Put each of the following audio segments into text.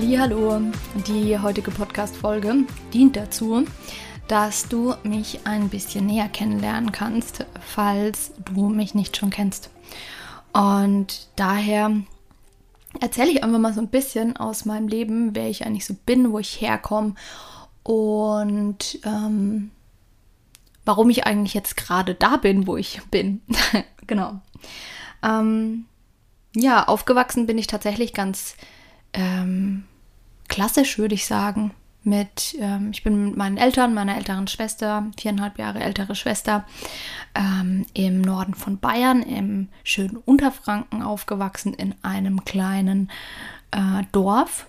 Hallo, die heutige Podcast-Folge dient dazu, dass du mich ein bisschen näher kennenlernen kannst, falls du mich nicht schon kennst. Und daher erzähle ich einfach mal so ein bisschen aus meinem Leben, wer ich eigentlich so bin, wo ich herkomme und ähm, warum ich eigentlich jetzt gerade da bin, wo ich bin. genau. Ähm, ja, aufgewachsen bin ich tatsächlich ganz ähm, klassisch, würde ich sagen mit, ähm, ich bin mit meinen Eltern, meiner älteren Schwester, viereinhalb Jahre ältere Schwester, ähm, im Norden von Bayern, im schönen Unterfranken aufgewachsen, in einem kleinen äh, Dorf.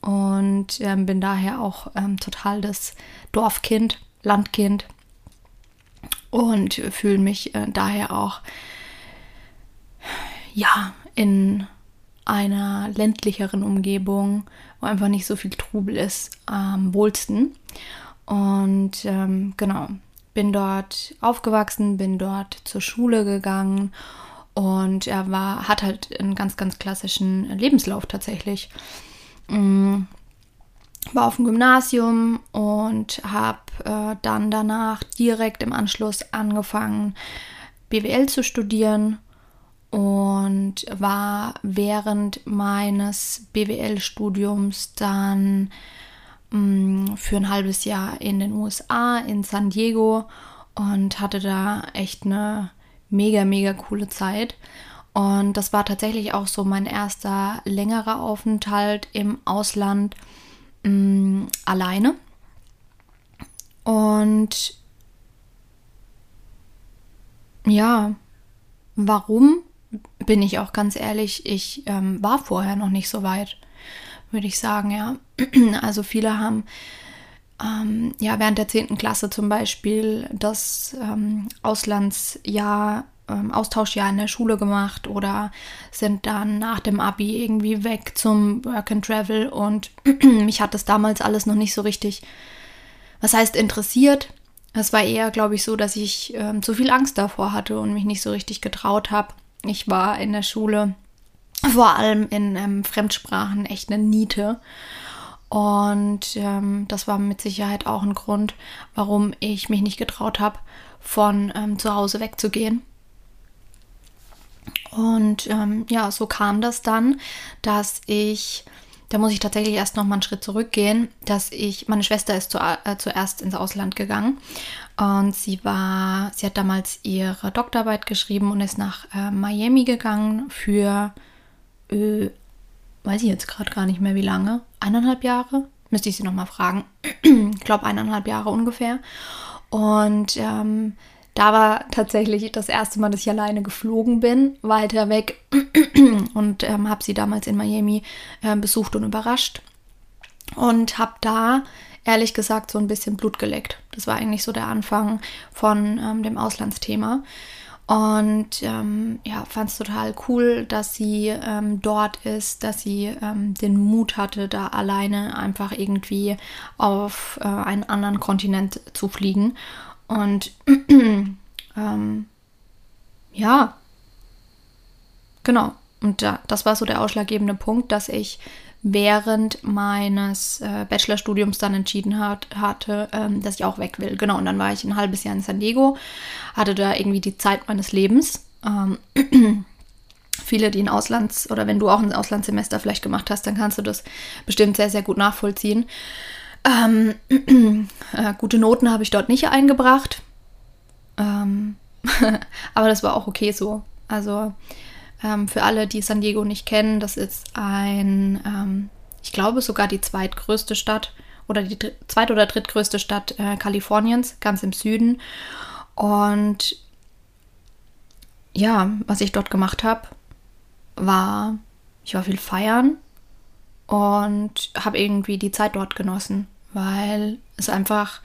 Und ähm, bin daher auch ähm, total das Dorfkind, Landkind. Und fühle mich äh, daher auch ja in einer ländlicheren Umgebung, wo einfach nicht so viel Trubel ist, am wohlsten. Und ähm, genau, bin dort aufgewachsen, bin dort zur Schule gegangen und er war, hat halt einen ganz, ganz klassischen Lebenslauf tatsächlich. Mhm. War auf dem Gymnasium und habe äh, dann danach direkt im Anschluss angefangen, BWL zu studieren und war während meines BWL-Studiums dann mh, mm, für ein halbes Jahr in den USA, in San Diego und hatte da echt eine mega, mega coole Zeit. Und das war tatsächlich auch so mein erster längerer Aufenthalt im Ausland mh, mm, alleine. Und ja, warum? Bin ich auch ganz ehrlich, ich ähm, war vorher noch nicht so weit, würde ich sagen, ja. Also viele haben ähm, ja während der 10. Klasse zum Beispiel das ähm, Auslandsjahr, ähm, Austauschjahr in der Schule gemacht oder sind dann nach dem Abi irgendwie weg zum Work and Travel und mich hat das damals alles noch nicht so richtig, was heißt interessiert. Es war eher, glaube ich, so, dass ich ähm, zu viel Angst davor hatte und mich nicht so richtig getraut habe. Ich war in der Schule vor allem in ähm, Fremdsprachen echt eine Niete. Und ähm, das war mit Sicherheit auch ein Grund, warum ich mich nicht getraut habe, von ähm, zu Hause wegzugehen. Und ähm, ja, so kam das dann, dass ich, da muss ich tatsächlich erst noch mal einen Schritt zurückgehen, dass ich, meine Schwester ist zu, äh, zuerst ins Ausland gegangen und sie war, sie hat damals ihre Doktorarbeit geschrieben und ist nach äh, Miami gegangen für, äh, weiß ich jetzt gerade gar nicht mehr wie lange, eineinhalb Jahre? Müsste ich sie nochmal fragen. ich glaube eineinhalb Jahre ungefähr. Und ähm, da war tatsächlich das erste Mal, dass ich alleine geflogen bin, weiter weg und ähm, habe sie damals in Miami äh, besucht und überrascht und habe da ehrlich gesagt so ein bisschen Blut geleckt. Das war eigentlich so der Anfang von ähm, dem Auslandsthema. Und ähm, ja, fand es total cool, dass sie ähm, dort ist, dass sie ähm, den Mut hatte, da alleine einfach irgendwie auf äh, einen anderen Kontinent zu fliegen. Und ähm, ja, genau. Und da, das war so der ausschlaggebende Punkt, dass ich während meines äh, Bachelorstudiums dann entschieden hat, hatte, ähm, dass ich auch weg will. Genau, und dann war ich ein halbes Jahr in San Diego, hatte da irgendwie die Zeit meines Lebens. Ähm, viele, die ein Auslands- oder wenn du auch ein Auslandssemester vielleicht gemacht hast, dann kannst du das bestimmt sehr, sehr gut nachvollziehen. Ähm, äh, gute Noten habe ich dort nicht eingebracht. Ähm, aber das war auch okay so. Also ähm, für alle, die San Diego nicht kennen, das ist ein, ähm, ich glaube sogar die zweitgrößte Stadt oder die zweit- oder drittgrößte Stadt äh, Kaliforniens, ganz im Süden. Und ja, was ich dort gemacht habe, war, ich war viel feiern und habe irgendwie die Zeit dort genossen, weil es einfach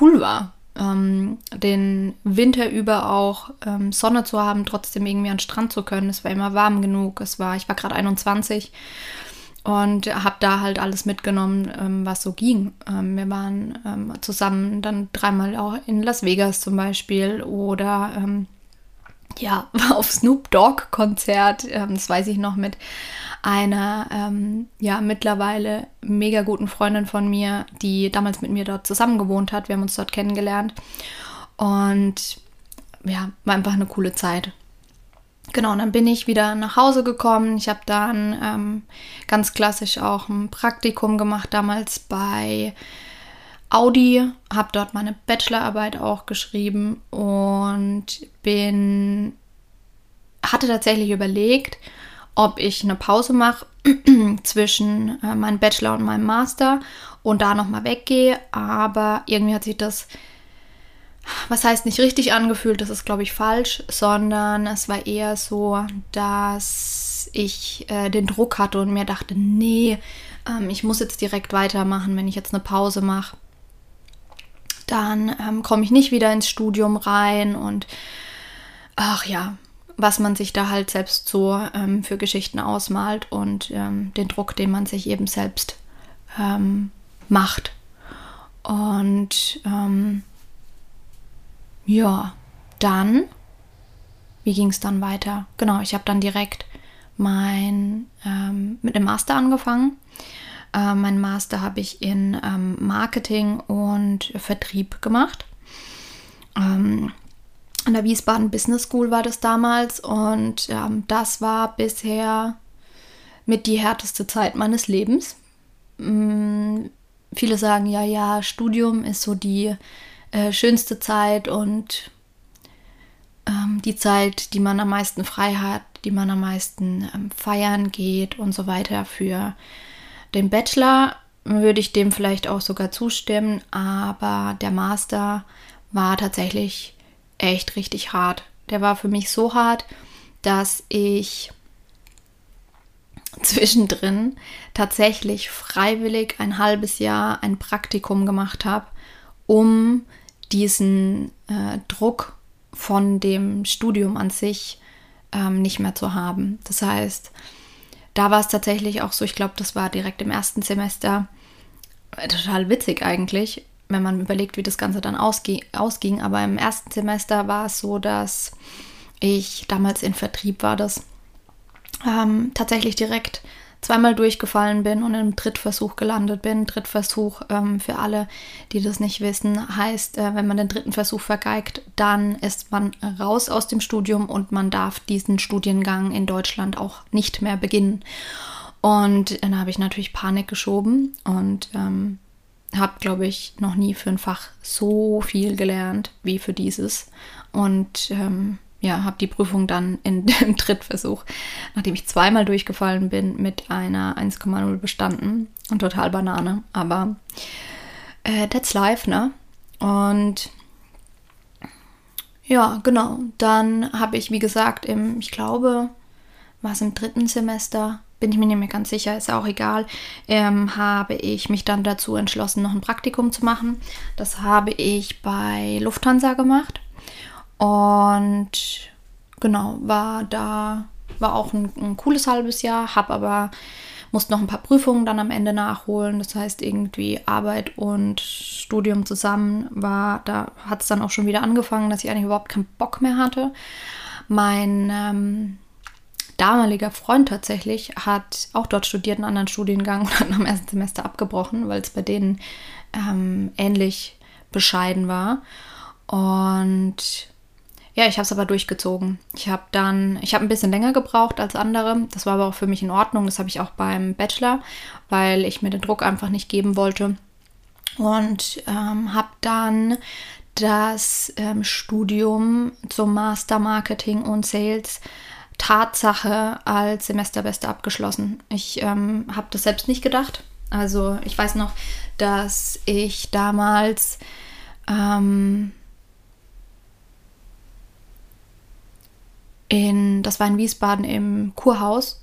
cool war, ähm, den Winter über auch ähm, Sonne zu haben, trotzdem irgendwie an den Strand zu können. Es war immer warm genug. Es war, ich war gerade 21 und habe da halt alles mitgenommen, ähm, was so ging. Ähm, wir waren ähm, zusammen dann dreimal auch in Las Vegas zum Beispiel oder ähm, ja, auf Snoop Dogg Konzert, das weiß ich noch mit einer ähm, ja mittlerweile mega guten Freundin von mir, die damals mit mir dort zusammen gewohnt hat. Wir haben uns dort kennengelernt und ja, war einfach eine coole Zeit. Genau, und dann bin ich wieder nach Hause gekommen. Ich habe dann ähm, ganz klassisch auch ein Praktikum gemacht, damals bei Audi, habe dort meine Bachelorarbeit auch geschrieben und bin, hatte tatsächlich überlegt, ob ich eine Pause mache zwischen äh, meinem Bachelor und meinem Master und da nochmal weggehe. Aber irgendwie hat sich das, was heißt nicht richtig angefühlt, das ist glaube ich falsch, sondern es war eher so, dass ich äh, den Druck hatte und mir dachte, nee, ähm, ich muss jetzt direkt weitermachen, wenn ich jetzt eine Pause mache. Dann ähm, komme ich nicht wieder ins Studium rein und ach ja, was man sich da halt selbst so ähm, für Geschichten ausmalt und ähm, den Druck, den man sich eben selbst ähm, macht. Und ähm, ja, dann, wie ging es dann weiter? Genau, ich habe dann direkt mein, ähm, mit dem Master angefangen. Äh, mein Master habe ich in ähm, Marketing und Vertrieb gemacht. Ähm, an der Wiesbaden Business School war das damals und ähm, das war bisher mit die härteste Zeit meines Lebens. Ähm, viele sagen ja, ja, Studium ist so die äh, schönste Zeit und ähm, die Zeit, die man am meisten frei hat, die man am meisten ähm, feiern geht und so weiter. Für den Bachelor würde ich dem vielleicht auch sogar zustimmen, aber der Master war tatsächlich echt richtig hart. Der war für mich so hart, dass ich zwischendrin tatsächlich freiwillig ein halbes Jahr ein Praktikum gemacht habe, um diesen äh, Druck von dem Studium an sich ähm, nicht mehr zu haben. Das heißt, da war es tatsächlich auch so, ich glaube, das war direkt im ersten Semester, äh, total witzig eigentlich wenn man überlegt, wie das Ganze dann ausging. Aber im ersten Semester war es so, dass ich damals in Vertrieb war, das ähm, tatsächlich direkt zweimal durchgefallen bin und im Drittversuch gelandet bin. Drittversuch ähm, für alle, die das nicht wissen, heißt, äh, wenn man den dritten Versuch vergeigt, dann ist man raus aus dem Studium und man darf diesen Studiengang in Deutschland auch nicht mehr beginnen. Und dann habe ich natürlich Panik geschoben und ähm, habe, glaube ich, noch nie für ein Fach so viel gelernt wie für dieses. Und ähm, ja, habe die Prüfung dann in dem Drittversuch, nachdem ich zweimal durchgefallen bin, mit einer 1,0 bestanden. Und total Banane. Aber äh, that's life, ne? Und ja, genau. Dann habe ich, wie gesagt, im, ich glaube, war es im dritten Semester, bin ich mir nicht mehr ganz sicher, ist auch egal, ähm, habe ich mich dann dazu entschlossen, noch ein Praktikum zu machen. Das habe ich bei Lufthansa gemacht und genau, war da, war auch ein, ein cooles halbes Jahr, habe aber musste noch ein paar Prüfungen dann am Ende nachholen. Das heißt, irgendwie Arbeit und Studium zusammen war, da hat es dann auch schon wieder angefangen, dass ich eigentlich überhaupt keinen Bock mehr hatte. Mein ähm, damaliger Freund tatsächlich hat auch dort studiert, einen anderen Studiengang und hat am ersten Semester abgebrochen, weil es bei denen ähm, ähnlich bescheiden war. Und ja, ich habe es aber durchgezogen. Ich habe dann, ich habe ein bisschen länger gebraucht als andere. Das war aber auch für mich in Ordnung. Das habe ich auch beim Bachelor, weil ich mir den Druck einfach nicht geben wollte. Und ähm, habe dann das ähm, Studium zum Master Marketing und Sales Tatsache als Semesterbeste abgeschlossen. Ich ähm, habe das selbst nicht gedacht. Also ich weiß noch, dass ich damals ähm, in, das war in Wiesbaden im Kurhaus,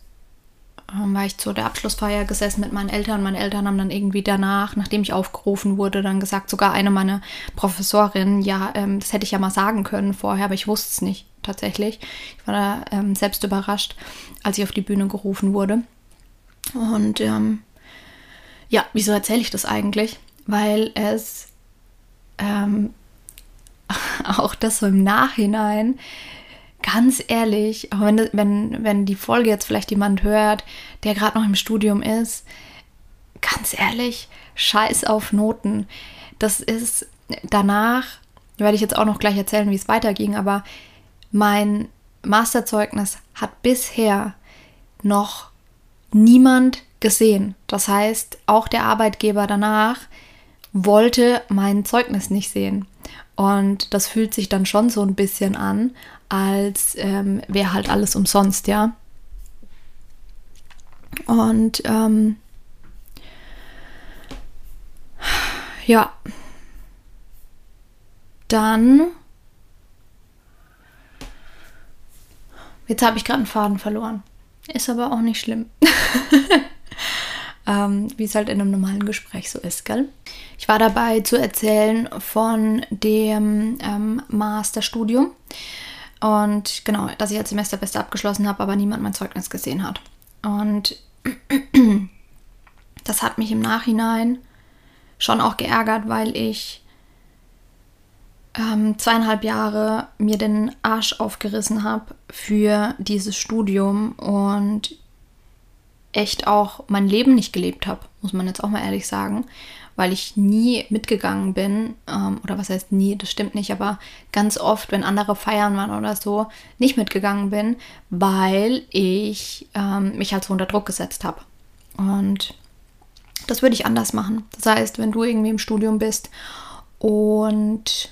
ähm, war ich zu der Abschlussfeier gesessen mit meinen Eltern. Meine Eltern haben dann irgendwie danach, nachdem ich aufgerufen wurde, dann gesagt, sogar eine meiner Professorinnen, ja, ähm, das hätte ich ja mal sagen können vorher, aber ich wusste es nicht tatsächlich. Ich war da ähm, selbst überrascht, als ich auf die Bühne gerufen wurde. Und ähm, ja, wieso erzähle ich das eigentlich? Weil es ähm, auch das so im Nachhinein ganz ehrlich, auch wenn, wenn, wenn die Folge jetzt vielleicht jemand hört, der gerade noch im Studium ist, ganz ehrlich, scheiß auf Noten. Das ist danach, werde ich jetzt auch noch gleich erzählen, wie es weiterging, aber mein Masterzeugnis hat bisher noch niemand gesehen. Das heißt, auch der Arbeitgeber danach wollte mein Zeugnis nicht sehen. Und das fühlt sich dann schon so ein bisschen an, als ähm, wäre halt alles umsonst, ja. Und ähm, ja, dann, jetzt habe ich gerade einen Faden verloren. Ist aber auch nicht schlimm. ähm, wie es halt in einem normalen Gespräch so ist, gell? Ich war dabei zu erzählen von dem ähm, Masterstudium. Und genau, dass ich als Semesterbeste abgeschlossen habe, aber niemand mein Zeugnis gesehen hat. Und das hat mich im Nachhinein schon auch geärgert, weil ich ähm, zweieinhalb Jahre mir den Arsch aufgerissen habe für dieses Studium und echt auch mein Leben nicht gelebt habe, muss man jetzt auch mal ehrlich sagen weil ich nie mitgegangen bin, ähm, oder was heißt nie, das stimmt nicht, aber ganz oft, wenn andere feiern waren oder so, nicht mitgegangen bin, weil ich ähm, mich halt so unter Druck gesetzt habe. Und das würde ich anders machen. Das heißt, wenn du irgendwie im Studium bist und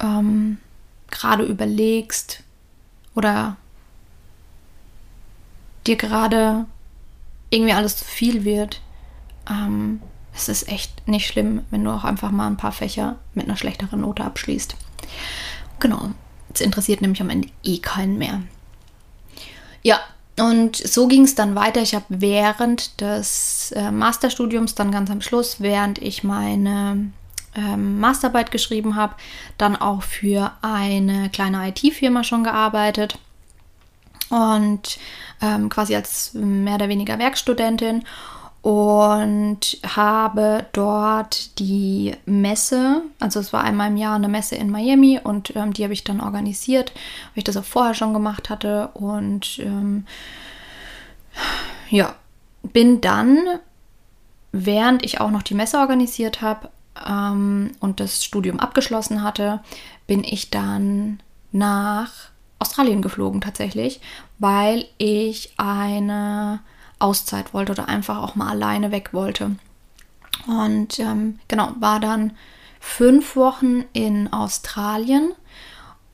ähm, gerade überlegst oder dir gerade irgendwie alles zu viel wird, ähm, es ist echt nicht schlimm, wenn du auch einfach mal ein paar Fächer mit einer schlechteren Note abschließt. Genau, es interessiert nämlich am Ende eh keinen mehr. Ja, und so ging es dann weiter. Ich habe während des äh, Masterstudiums, dann ganz am Schluss, während ich meine ähm, Masterarbeit geschrieben habe, dann auch für eine kleine IT-Firma schon gearbeitet und ähm, quasi als mehr oder weniger Werkstudentin und habe dort die Messe, also es war einmal im Jahr eine Messe in Miami und ähm, die habe ich dann organisiert, weil ich das auch vorher schon gemacht hatte und ähm, ja, bin dann, während ich auch noch die Messe organisiert habe ähm, und das Studium abgeschlossen hatte, bin ich dann nach Australien geflogen tatsächlich, weil ich eine Auszeit wollte oder einfach auch mal alleine weg wollte. Und ähm, genau, war dann fünf Wochen in Australien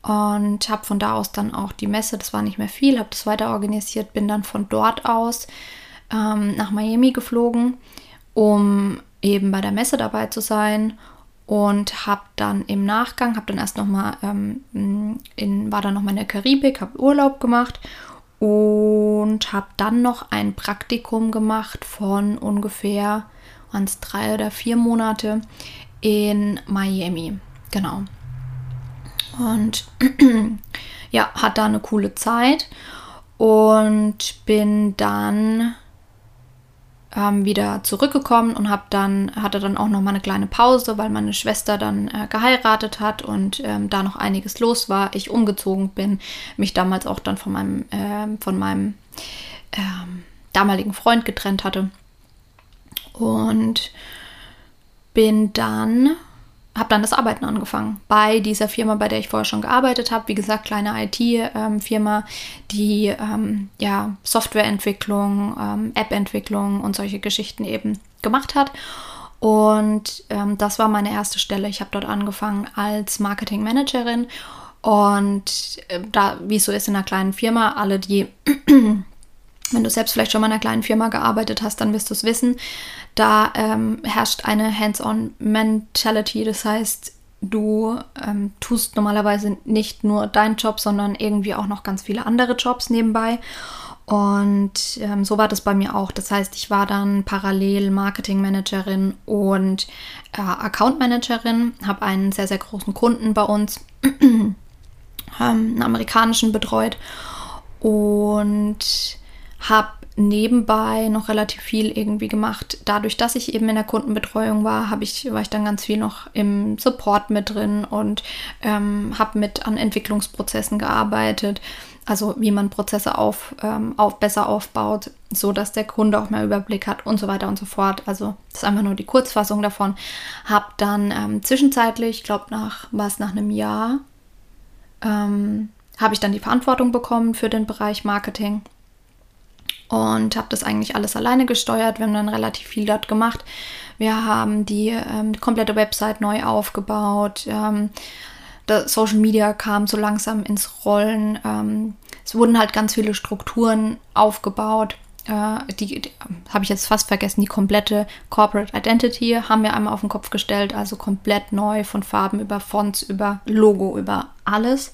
und habe von da aus dann auch die Messe, das war nicht mehr viel, habe das weiter organisiert, bin dann von dort aus ähm, nach Miami geflogen, um eben bei der Messe dabei zu sein und habe dann im Nachgang, habe dann erst nochmal, ähm, in, war dann nochmal in der Karibik, habe Urlaub gemacht und habe dann noch ein Praktikum gemacht von ungefähr waren drei oder vier Monate in Miami. Genau. Und ja, hat da eine coole Zeit und bin dann ähm, wieder zurückgekommen und hab dann, hatte dann auch noch mal eine kleine Pause, weil meine Schwester dann äh, geheiratet hat und ähm, da noch einiges los war. Ich umgezogen bin, mich damals auch dann von meinem, äh, von meinem ähm, damaligen Freund getrennt hatte. Und bin dann habe dann das Arbeiten angefangen bei dieser Firma, bei der ich vorher schon gearbeitet habe. Wie gesagt, kleine IT-Firma, die ähm, ja, Softwareentwicklung, ähm, App-Entwicklung und solche Geschichten eben gemacht hat. Und ähm, das war meine erste Stelle. Ich habe dort angefangen als Marketing-Managerin. Und äh, da, wie es so ist in einer kleinen Firma, alle, die wenn du selbst vielleicht schon mal in einer kleinen Firma gearbeitet hast, dann wirst du es wissen. Da ähm, herrscht eine Hands-on-Mentality. Das heißt, du ähm, tust normalerweise nicht nur deinen Job, sondern irgendwie auch noch ganz viele andere Jobs nebenbei. Und ähm, so war das bei mir auch. Das heißt, ich war dann parallel Marketingmanagerin und äh, Account Managerin, habe einen sehr, sehr großen Kunden bei uns, ähm, einen amerikanischen betreut und habe nebenbei noch relativ viel irgendwie gemacht. Dadurch, dass ich eben in der Kundenbetreuung war, habe ich, war ich dann ganz viel noch im Support mit drin und ähm, habe mit an Entwicklungsprozessen gearbeitet. Also wie man Prozesse auf, ähm, auf besser aufbaut, so dass der Kunde auch mehr Überblick hat und so weiter und so fort. Also das ist einfach nur die Kurzfassung davon. Habe dann ähm, zwischenzeitlich, ich glaube nach was nach einem Jahr, ähm, habe ich dann die Verantwortung bekommen für den Bereich Marketing und habe das eigentlich alles alleine gesteuert. Wir haben dann relativ viel dort gemacht. Wir haben die, ähm, die komplette Website neu aufgebaut. Ähm, Social Media kam so langsam ins Rollen. Ähm, es wurden halt ganz viele Strukturen aufgebaut. Äh, die, die habe ich jetzt fast vergessen. Die komplette Corporate Identity haben wir einmal auf den Kopf gestellt. Also komplett neu von Farben über Fonts, über Logo, über alles.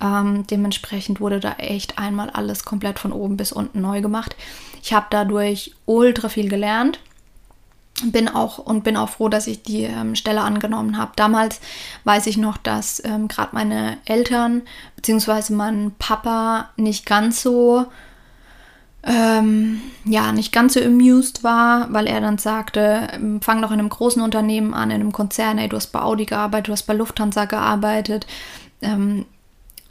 Ähm, dementsprechend wurde da echt einmal alles komplett von oben bis unten neu gemacht. Ich habe dadurch ultra viel gelernt. Bin auch und bin auch froh, dass ich die ähm, Stelle angenommen habe. Damals weiß ich noch, dass ähm, gerade meine Eltern bzw. mein Papa nicht ganz so ähm, ja, nicht ganz so amused war, weil er dann sagte, ähm, fang doch in einem großen Unternehmen an, in einem Konzern, ey, du hast bei Audi gearbeitet, du hast bei Lufthansa gearbeitet, ähm,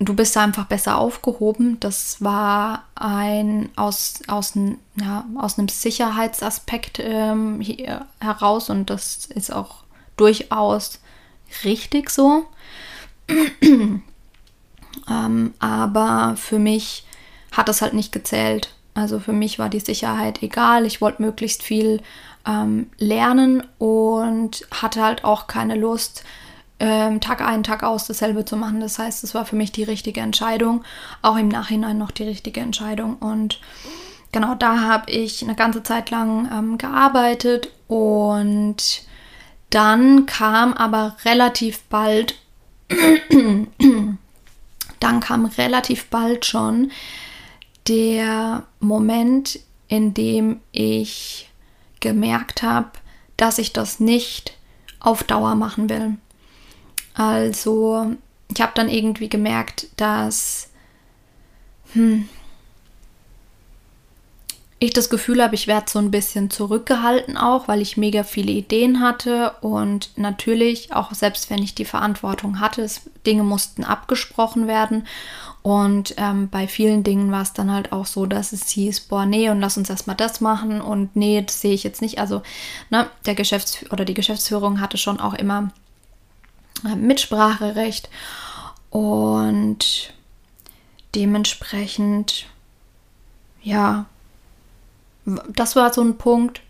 du bist einfach besser aufgehoben. Das war ein aus, aus, ja, aus einem Sicherheitsaspekt ähm, heraus und das ist auch durchaus richtig so. ähm, aber für mich hat es halt nicht gezählt. Also für mich war die Sicherheit egal. Ich wollte möglichst viel ähm, lernen und hatte halt auch keine Lust, ähm, Tag ein, Tag aus dasselbe zu machen. Das heißt, es war für mich die richtige Entscheidung, auch im Nachhinein noch die richtige Entscheidung. Und genau da habe ich eine ganze Zeit lang ähm, gearbeitet und dann kam aber relativ bald, dann kam relativ bald schon der Moment, in dem ich gemerkt habe, dass ich das nicht auf Dauer machen will. Also ich habe dann irgendwie gemerkt, dass hm, ich das Gefühl habe, ich werde so ein bisschen zurückgehalten auch, weil ich mega viele Ideen hatte. Und natürlich auch selbst wenn ich die Verantwortung hatte, es, Dinge mussten abgesprochen werden. Und ähm, bei vielen Dingen war es dann halt auch so, dass es hieß, boah, nee, und lass uns erstmal das machen. Und nee, das sehe ich jetzt nicht. Also, ne, der Geschäfts- oder die Geschäftsführung hatte schon auch immer Mitspracherecht. Und dementsprechend, ja, das war so ein Punkt,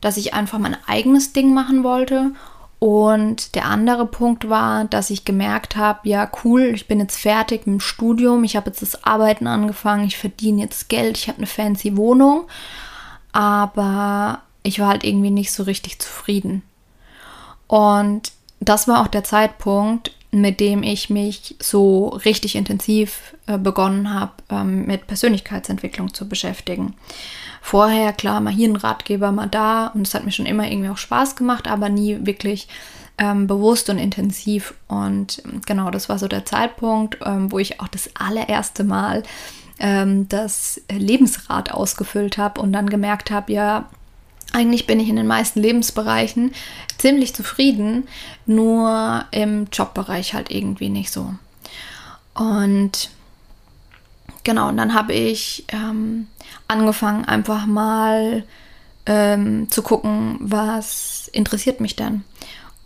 dass ich einfach mein eigenes Ding machen wollte. Und der andere Punkt war, dass ich gemerkt habe, ja cool, ich bin jetzt fertig mit dem Studium, ich habe jetzt das Arbeiten angefangen, ich verdiene jetzt Geld, ich habe eine fancy Wohnung, aber ich war halt irgendwie nicht so richtig zufrieden. Und das war auch der Zeitpunkt, mit dem ich mich so richtig intensiv äh, begonnen habe, ähm, mit Persönlichkeitsentwicklung zu beschäftigen. Vorher, klar, mal hier ein Ratgeber, mal da und es hat mir schon immer irgendwie auch Spaß gemacht, aber nie wirklich ähm, bewusst und intensiv. Und ähm, genau, das war so der Zeitpunkt, ähm, wo ich auch das allererste Mal ähm, das Lebensrad ausgefüllt habe und dann gemerkt habe, ja, eigentlich bin ich in den meisten Lebensbereichen ziemlich zufrieden, nur im Jobbereich halt irgendwie nicht so. Und genau, und dann habe ich ähm, angefangen, einfach mal ähm, zu gucken, was interessiert mich denn.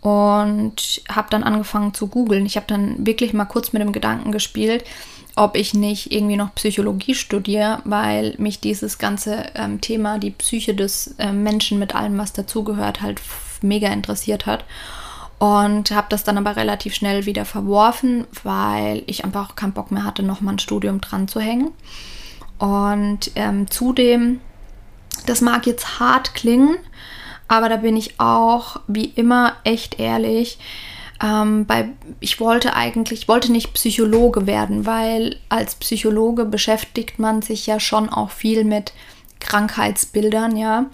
Und habe dann angefangen zu googeln. Ich habe dann wirklich mal kurz mit dem Gedanken gespielt, ob ich nicht irgendwie noch Psychologie studiere, weil mich dieses ganze ähm, Thema, die Psyche des äh, Menschen mit allem, was dazugehört, halt mega interessiert hat. Und habe das dann aber relativ schnell wieder verworfen, weil ich einfach keinen Bock mehr hatte, nochmal ein Studium dran zu hängen. Und ähm, zudem, das mag jetzt hart klingen, aber da bin ich auch wie immer echt ehrlich. Ähm, bei, ich wollte eigentlich, ich wollte nicht Psychologe werden, weil als Psychologe beschäftigt man sich ja schon auch viel mit Krankheitsbildern, ja.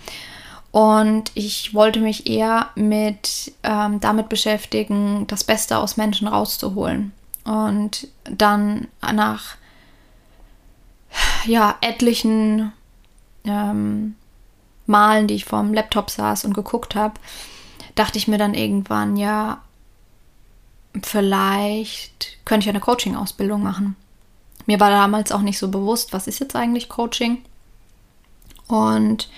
Und ich wollte mich eher mit ähm, damit beschäftigen, das Beste aus Menschen rauszuholen. Und dann nach ja, etlichen ähm, Malen, die ich vorm Laptop saß und geguckt habe, dachte ich mir dann irgendwann, ja, vielleicht könnte ich eine Coaching-Ausbildung machen. Mir war damals auch nicht so bewusst, was ist jetzt eigentlich Coaching. Und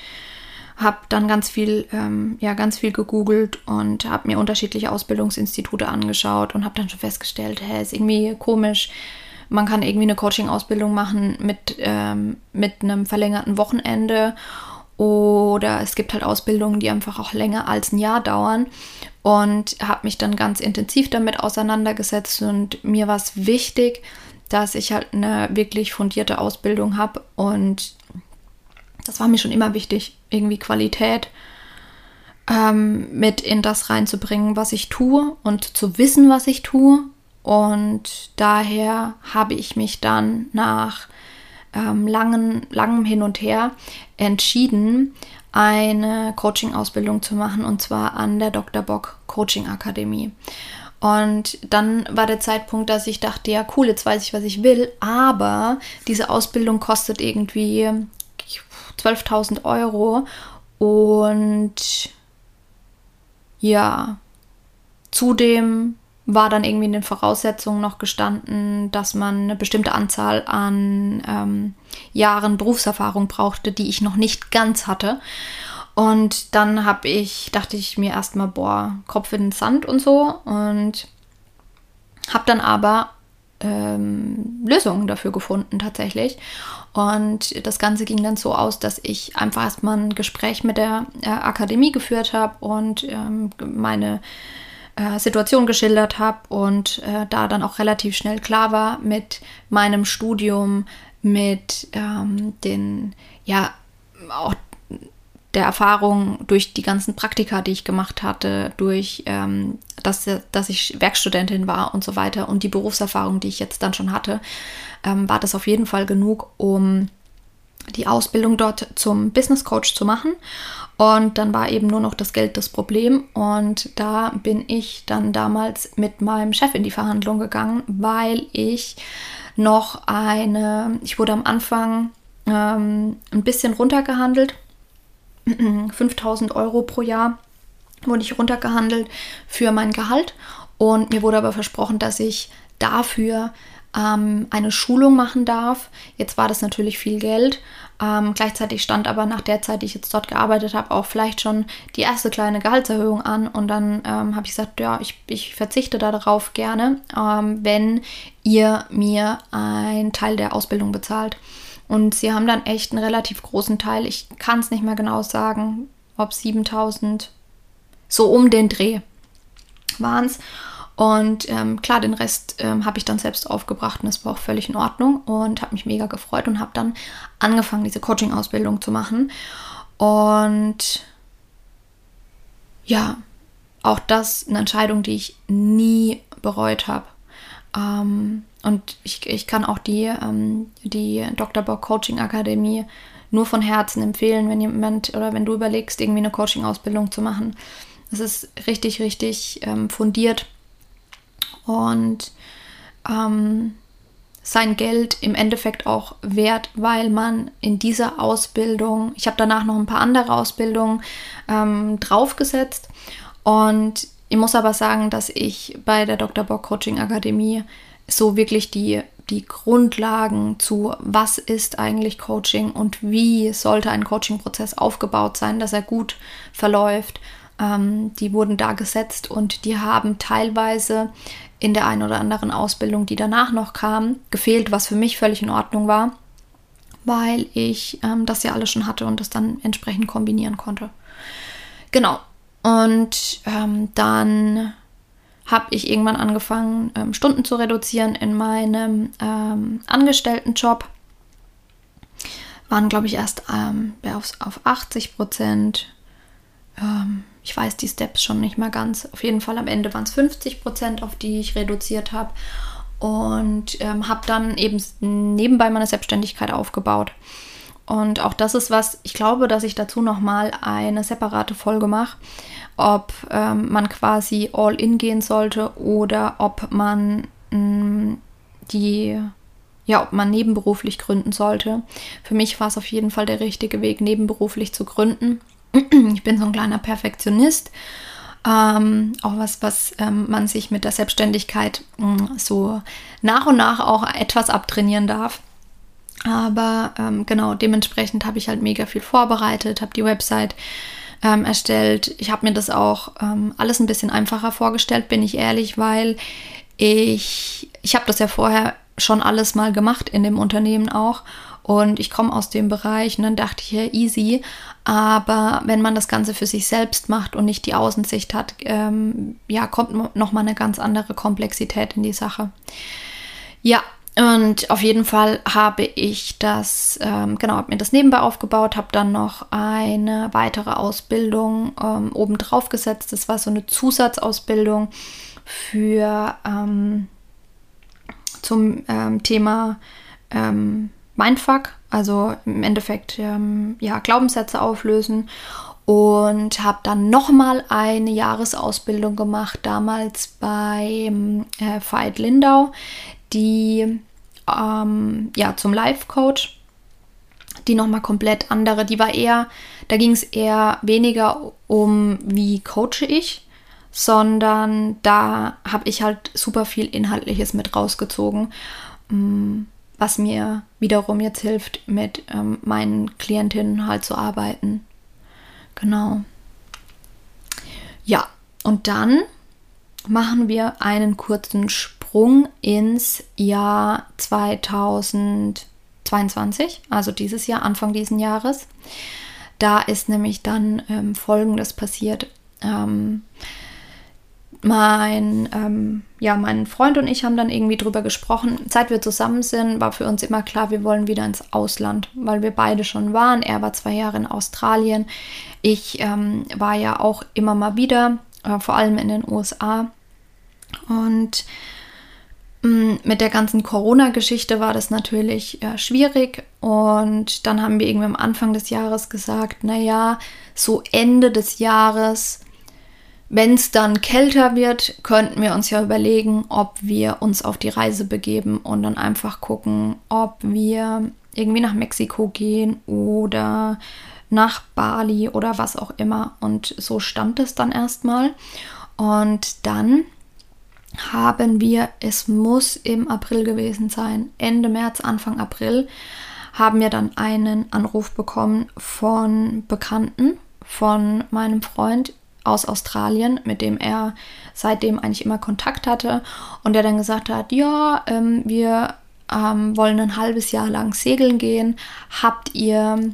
habe dann ganz viel, ähm, ja, ganz viel gegoogelt und habe mir unterschiedliche Ausbildungsinstitute angeschaut und habe dann schon festgestellt, hä, ist irgendwie komisch. Man kann irgendwie eine Coaching-Ausbildung machen mit, ähm, mit einem verlängerten Wochenende oder es gibt halt Ausbildungen, die einfach auch länger als ein Jahr dauern. Und habe mich dann ganz intensiv damit auseinandergesetzt. Und mir war es wichtig, dass ich halt eine wirklich fundierte Ausbildung habe und das war mir schon immer wichtig, irgendwie Qualität ähm, mit in das reinzubringen, was ich tue und zu wissen, was ich tue. Und daher habe ich mich dann nach ähm, langen, langem Hin und Her entschieden, eine Coaching-Ausbildung zu machen und zwar an der Dr. Bock Coaching Akademie. Und dann war der Zeitpunkt, dass ich dachte, ja cool, jetzt weiß ich, was ich will, aber diese Ausbildung kostet irgendwie 12.000 Euro. Und ja, zudem war dann irgendwie in den Voraussetzungen noch gestanden, dass man eine bestimmte Anzahl an ähm, Jahren Berufserfahrung brauchte, die ich noch nicht ganz hatte. Und dann habe ich, dachte ich mir erstmal, boah, Kopf in den Sand und so. Und habe dann aber ähm, Lösungen dafür gefunden tatsächlich. Und das Ganze ging dann so aus, dass ich einfach erstmal ein Gespräch mit der äh, Akademie geführt habe und ähm, meine äh, Situation geschildert habe und äh, da dann auch relativ schnell klar war mit meinem Studium, mit ähm, den, ja, auch der Erfahrung durch die ganzen Praktika, die ich gemacht hatte, durch ähm, dass, dass ich Werkstudentin war und so weiter und die Berufserfahrung, die ich jetzt dann schon hatte, ähm, war das auf jeden Fall genug, um die Ausbildung dort zum Business Coach zu machen. Und dann war eben nur noch das Geld das Problem. Und da bin ich dann damals mit meinem Chef in die Verhandlung gegangen, weil ich noch eine, ich wurde am Anfang ähm, ein bisschen runtergehandelt 5000 Euro pro Jahr wurde ich runtergehandelt für mein Gehalt und mir wurde aber versprochen, dass ich dafür ähm, eine Schulung machen darf. Jetzt war das natürlich viel Geld. Ähm, gleichzeitig stand aber nach der Zeit, die ich jetzt dort gearbeitet habe, auch vielleicht schon die erste kleine Gehaltserhöhung an. Und dann ähm, habe ich gesagt, ja, ich, ich verzichte darauf gerne, ähm, wenn ihr mir einen Teil der Ausbildung bezahlt. Und sie haben dann echt einen relativ großen Teil, ich kann es nicht mehr genau sagen, ob 7000, so um den Dreh waren es. Und ähm, klar, den Rest ähm, habe ich dann selbst aufgebracht und das war auch völlig in Ordnung und habe mich mega gefreut und habe dann angefangen, diese Coaching-Ausbildung zu machen. Und ja, auch das eine Entscheidung, die ich nie bereut habe. Ähm, und ich, ich kann auch die, ähm, die Dr. Bock Coaching Akademie nur von Herzen empfehlen, wenn jemand oder wenn du überlegst, irgendwie eine Coaching-Ausbildung zu machen. Es ist richtig, richtig ähm, fundiert und ähm, sein Geld im Endeffekt auch wert, weil man in dieser Ausbildung, ich habe danach noch ein paar andere Ausbildungen ähm, draufgesetzt und ich muss aber sagen, dass ich bei der Dr. Bock Coaching Akademie so wirklich die, die Grundlagen zu, was ist eigentlich Coaching und wie sollte ein Coaching-Prozess aufgebaut sein, dass er gut verläuft, ähm, die wurden da gesetzt und die haben teilweise in der einen oder anderen Ausbildung, die danach noch kam, gefehlt, was für mich völlig in Ordnung war, weil ich ähm, das ja alles schon hatte und das dann entsprechend kombinieren konnte. Genau, und ähm, dann habe ich irgendwann angefangen, ähm, Stunden zu reduzieren in meinem ähm, Angestelltenjob. Waren, glaube ich, erst ähm, auf, auf 80 Prozent. Ich weiß die Steps schon nicht mehr ganz. Auf jeden Fall am Ende waren es 50 Prozent, auf die ich reduziert habe. Und ähm, habe dann eben nebenbei meine Selbstständigkeit aufgebaut. Und auch das ist was, ich glaube, dass ich dazu nochmal eine separate Folge mache, ob ähm, man quasi all in gehen sollte oder ob man mh, mm, die, ja, ob man nebenberuflich gründen sollte. Für mich war es auf jeden Fall der richtige Weg, nebenberuflich zu gründen. ich bin so ein kleiner Perfektionist. Ähm, auch was, was ähm, man sich mit der Selbstständigkeit mh, mm, so nach und nach auch etwas abtrainieren darf. Aber ähm, genau, dementsprechend habe ich halt mega viel vorbereitet, habe die Website ähm, erstellt. Ich habe mir das auch ähm, alles ein bisschen einfacher vorgestellt, bin ich ehrlich, weil ich, ich habe das ja vorher schon alles mal gemacht in dem Unternehmen auch. Und ich komme aus dem Bereich und dann dachte ich, ja, easy. Aber wenn man das Ganze für sich selbst macht und nicht die Außensicht hat, ähm, ja, kommt nochmal eine ganz andere Komplexität in die Sache. Ja, und auf jeden Fall habe ich das, ähm, genau, habe mir das nebenbei aufgebaut, habe dann noch eine weitere Ausbildung ähm, obendrauf gesetzt. Das war so eine Zusatzausbildung für ähm, zum ähm, Thema ähm, Mindfuck, also im Endeffekt ähm, ja, Glaubenssätze auflösen und habe dann nochmal eine Jahresausbildung gemacht, damals bei äh, Veit Lindau, die ähm, ja, zum Life-Coach. Die nochmal komplett andere, die war eher, da ging es eher weniger um, wie coache ich, sondern da habe ich halt super viel Inhaltliches mit rausgezogen, mm, was mir wiederum jetzt hilft, mit ähm, meinen Klientinnen halt zu arbeiten. Genau. Ja, und dann machen wir einen kurzen Sprung ins Jahr 2022, also dieses Jahr, Anfang dieses Jahres. Da ist nämlich dann ähm, Folgendes passiert. Ähm, mein, ähm, ja, mein Freund und ich haben dann irgendwie drüber gesprochen. Seit wir zusammen sind, war für uns immer klar, wir wollen wieder ins Ausland, weil wir beide schon waren. Er war zwei Jahre in Australien. Ich ähm, war ja auch immer mal wieder, äh, vor allem in den USA. Und Mm, mit der ganzen Corona-Geschichte war das natürlich äh, schwierig und dann haben wir irgendwie am Anfang des Jahres gesagt, naja, so Ende des Jahres, wenn es dann kälter wird, könnten wir uns ja überlegen, ob wir uns auf die Reise begeben und dann einfach gucken, ob wir irgendwie nach Mexiko gehen oder nach Bali oder was auch immer. Und so stand es dann erstmal. Und dann haben wir, es muss im April gewesen sein, Ende März, Anfang April, haben wir dann einen Anruf bekommen von Bekannten, von meinem Freund aus Australien, mit dem er seitdem eigentlich immer Kontakt hatte und der dann gesagt hat, ja, ähm, wir ähm, wollen ein halbes Jahr lang segeln gehen, habt ihr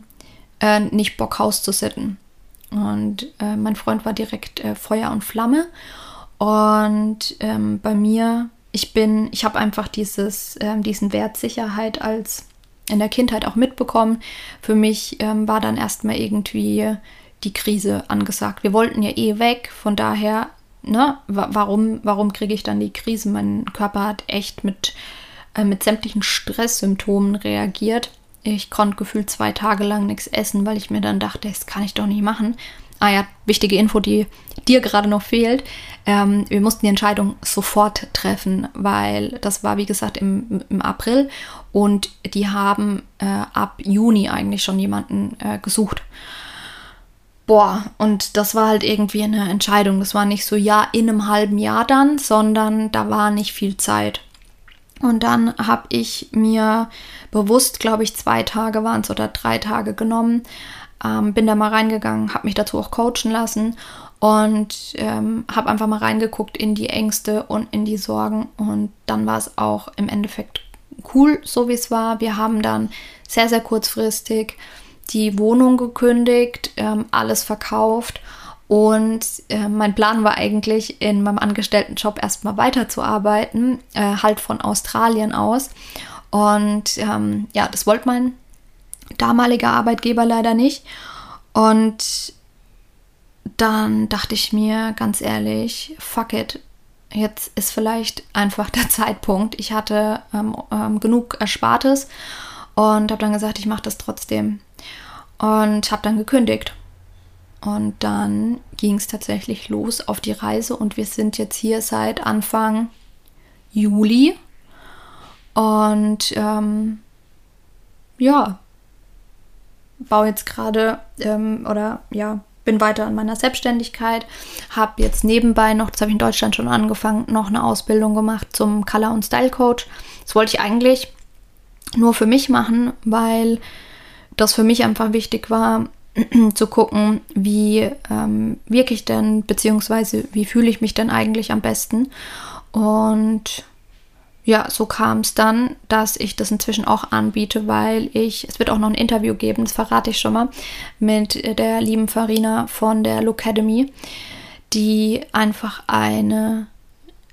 äh, nicht Bock, Haus zu sitten? Und äh, mein Freund war direkt äh, Feuer und Flamme und ähm, bei mir, ich bin, ich habe einfach dieses, ähm, diesen Wert Sicherheit als in der Kindheit auch mitbekommen. Für mich ähm, war dann erstmal irgendwie die Krise angesagt. Wir wollten ja eh weg, von daher, ne, warum, warum kriege ich dann die Krise? Mein Körper hat echt mit, äh, mit sämtlichen Stresssymptomen reagiert. Ich konnte gefühlt zwei Tage lang nichts essen, weil ich mir dann dachte, das kann ich doch nicht machen. Ah ja, wichtige Info, die dir gerade noch fehlt. Ähm, wir mussten die Entscheidung sofort treffen, weil das war, wie gesagt, im, im April und die haben äh, ab Juni eigentlich schon jemanden äh, gesucht. Boah, und das war halt irgendwie eine Entscheidung. Das war nicht so, ja, in einem halben Jahr dann, sondern da war nicht viel Zeit. Und dann habe ich mir bewusst, glaube ich, zwei Tage waren es oder drei Tage genommen, ähm, bin da mal reingegangen, habe mich dazu auch coachen lassen und ähm, habe einfach mal reingeguckt in die Ängste und in die Sorgen. Und dann war es auch im Endeffekt cool, so wie es war. Wir haben dann sehr, sehr kurzfristig die Wohnung gekündigt, ähm, alles verkauft. Und äh, mein Plan war eigentlich, in meinem Angestelltenjob erstmal weiterzuarbeiten, äh, halt von Australien aus. Und ähm, ja, das wollte mein damaliger Arbeitgeber leider nicht. Und dann dachte ich mir ganz ehrlich, fuck it, jetzt ist vielleicht einfach der Zeitpunkt. Ich hatte ähm, ähm, genug Erspartes und habe dann gesagt, ich mache das trotzdem. Und habe dann gekündigt. Und dann ging es tatsächlich los auf die Reise und wir sind jetzt hier seit Anfang Juli. Und ähm, ja, baue jetzt gerade ähm, oder ja, bin weiter an meiner Selbstständigkeit, habe jetzt nebenbei noch, das habe ich in Deutschland schon angefangen, noch eine Ausbildung gemacht zum Color- und Style-Coach. Das wollte ich eigentlich nur für mich machen, weil das für mich einfach wichtig war, zu gucken, wie ähm, wirke ich denn, beziehungsweise wie fühle ich mich denn eigentlich am besten. Und ja, so kam es dann, dass ich das inzwischen auch anbiete, weil ich, es wird auch noch ein Interview geben, das verrate ich schon mal, mit der lieben Farina von der Look Academy, die einfach eine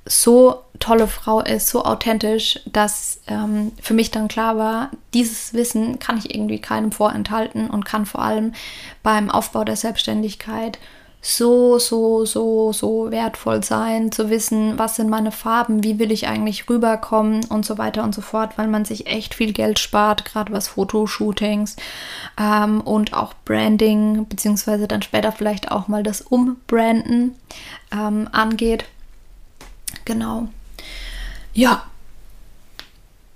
so tolle Frau ist, so authentisch, dass ähm, für mich dann klar war, dieses Wissen kann ich irgendwie keinem vorenthalten und kann vor allem beim Aufbau der Selbstständigkeit so, so, so, so wertvoll sein, zu wissen, was sind meine Farben, wie will ich eigentlich rüberkommen und so weiter und so fort, weil man sich echt viel Geld spart, gerade was Fotoshootings ähm, und auch Branding, beziehungsweise dann später vielleicht auch mal das Umbranden ähm, angeht. Genau. Ja,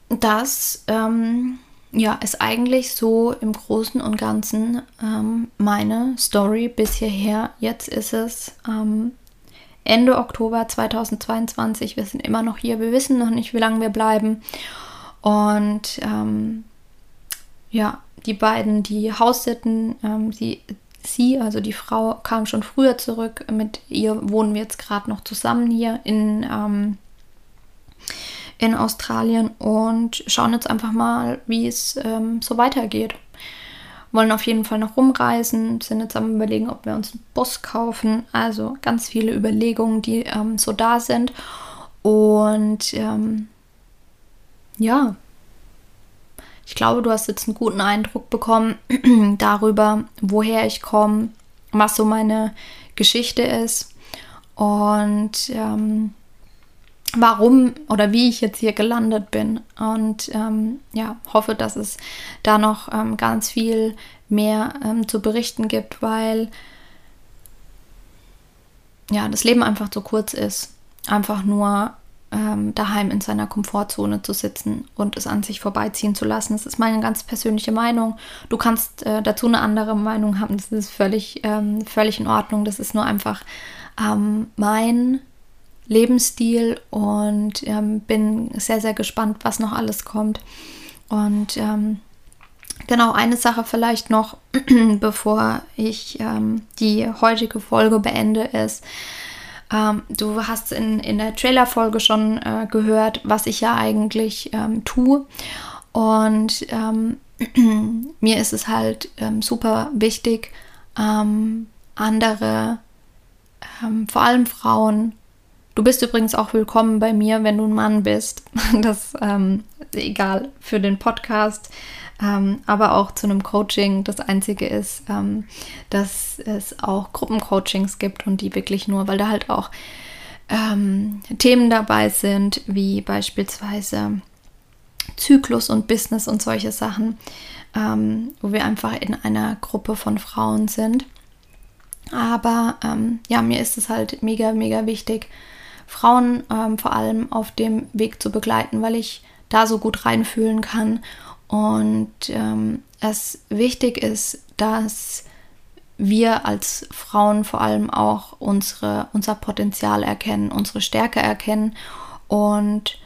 das ähm, ja, ist eigentlich so im Großen und Ganzen ähm, meine Story bis hierher. Jetzt ist es ähm, Ende Oktober 2022. Wir sind immer noch hier. Wir wissen noch nicht, wie lange wir bleiben. Und ähm, ja, die beiden, die Haussitten, ähm, sie, sie, also die Frau, kam schon früher zurück. Mit ihr wohnen wir jetzt gerade noch zusammen hier in ähm, in Australien und schauen jetzt einfach mal, wie es ähm, so weitergeht. Wollen auf jeden Fall noch rumreisen, sind jetzt am überlegen, ob wir uns einen Bus kaufen. Also ganz viele Überlegungen, die ähm, so da sind. Und ähm, ja, ich glaube, du hast jetzt einen guten Eindruck bekommen darüber, woher ich komme, was so meine Geschichte ist. Und ähm, warum oder wie ich jetzt hier gelandet bin. Und ähm, ja, hoffe, dass es da noch ähm, ganz viel mehr ähm, zu berichten gibt, weil ja, das Leben einfach zu kurz ist. Einfach nur ähm, daheim in seiner Komfortzone zu sitzen und es an sich vorbeiziehen zu lassen. Das ist meine ganz persönliche Meinung. Du kannst äh, dazu eine andere Meinung haben. Das ist völlig, ähm, völlig in Ordnung. Das ist nur einfach ähm, mein Lebensstil und ähm, bin sehr, sehr gespannt, was noch alles kommt. Und ähm, genau, eine Sache vielleicht noch, bevor ich ähm, die heutige Folge beende, ist, ähm, du hast in, in der Trailer-Folge schon äh, gehört, was ich ja eigentlich ähm, tue. Und ähm, mir ist es halt super wichtig, andere, vor allem Frauen, Du bist übrigens auch willkommen bei mir, wenn du ein Mann bist. Das ähm, egal für den Podcast, ähm, aber auch zu einem Coaching. Das Einzige ist, ähm, dass es auch Gruppencoachings gibt und die wirklich nur, weil da halt auch ähm, Themen dabei sind, wie beispielsweise Zyklus und Business und solche Sachen, ähm, wo wir einfach in einer Gruppe von Frauen sind. Aber ähm, ja, mir ist es halt mega, mega wichtig, Frauen ähm, vor allem auf dem Weg zu begleiten, weil ich da so gut reinfühlen kann und ähm, es wichtig ist, dass wir als Frauen vor allem auch unsere, unser Potenzial erkennen, unsere Stärke erkennen und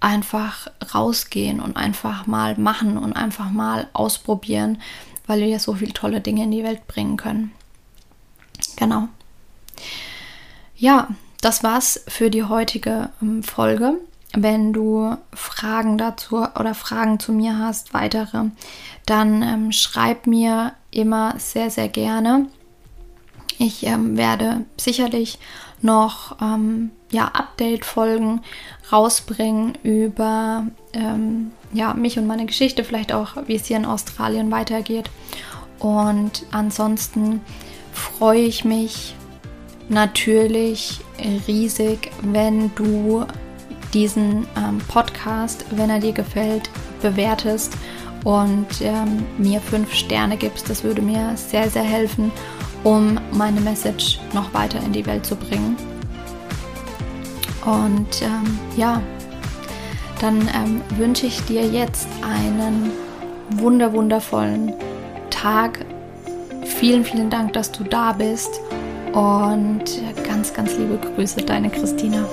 einfach rausgehen und einfach mal machen und einfach mal ausprobieren, weil wir so viele tolle Dinge in die Welt bringen können. Genau. Ja, das war's für die heutige ähm, Folge. Wenn du Fragen dazu oder Fragen zu mir hast, weitere, dann ähm, schreib mir immer sehr, sehr gerne. Ich ähm, werde sicherlich noch ähm, ja, Update-Folgen rausbringen über ähm, ja, mich und meine Geschichte, vielleicht auch, wie es hier in Australien weitergeht. Und ansonsten freue ich mich natürlich riesig, wenn du diesen ähm, Podcast, wenn er dir gefällt, bewertest und ähm, mir fünf Sterne gibst. Das würde mir sehr, sehr helfen, um meine Message noch weiter in die Welt zu bringen. Und ähm, ja, dann ähm, wünsche ich dir jetzt einen wunder wundervollen Tag. Vielen, vielen Dank, dass du da bist und ganz, ganz liebe Grüße, deine Christina.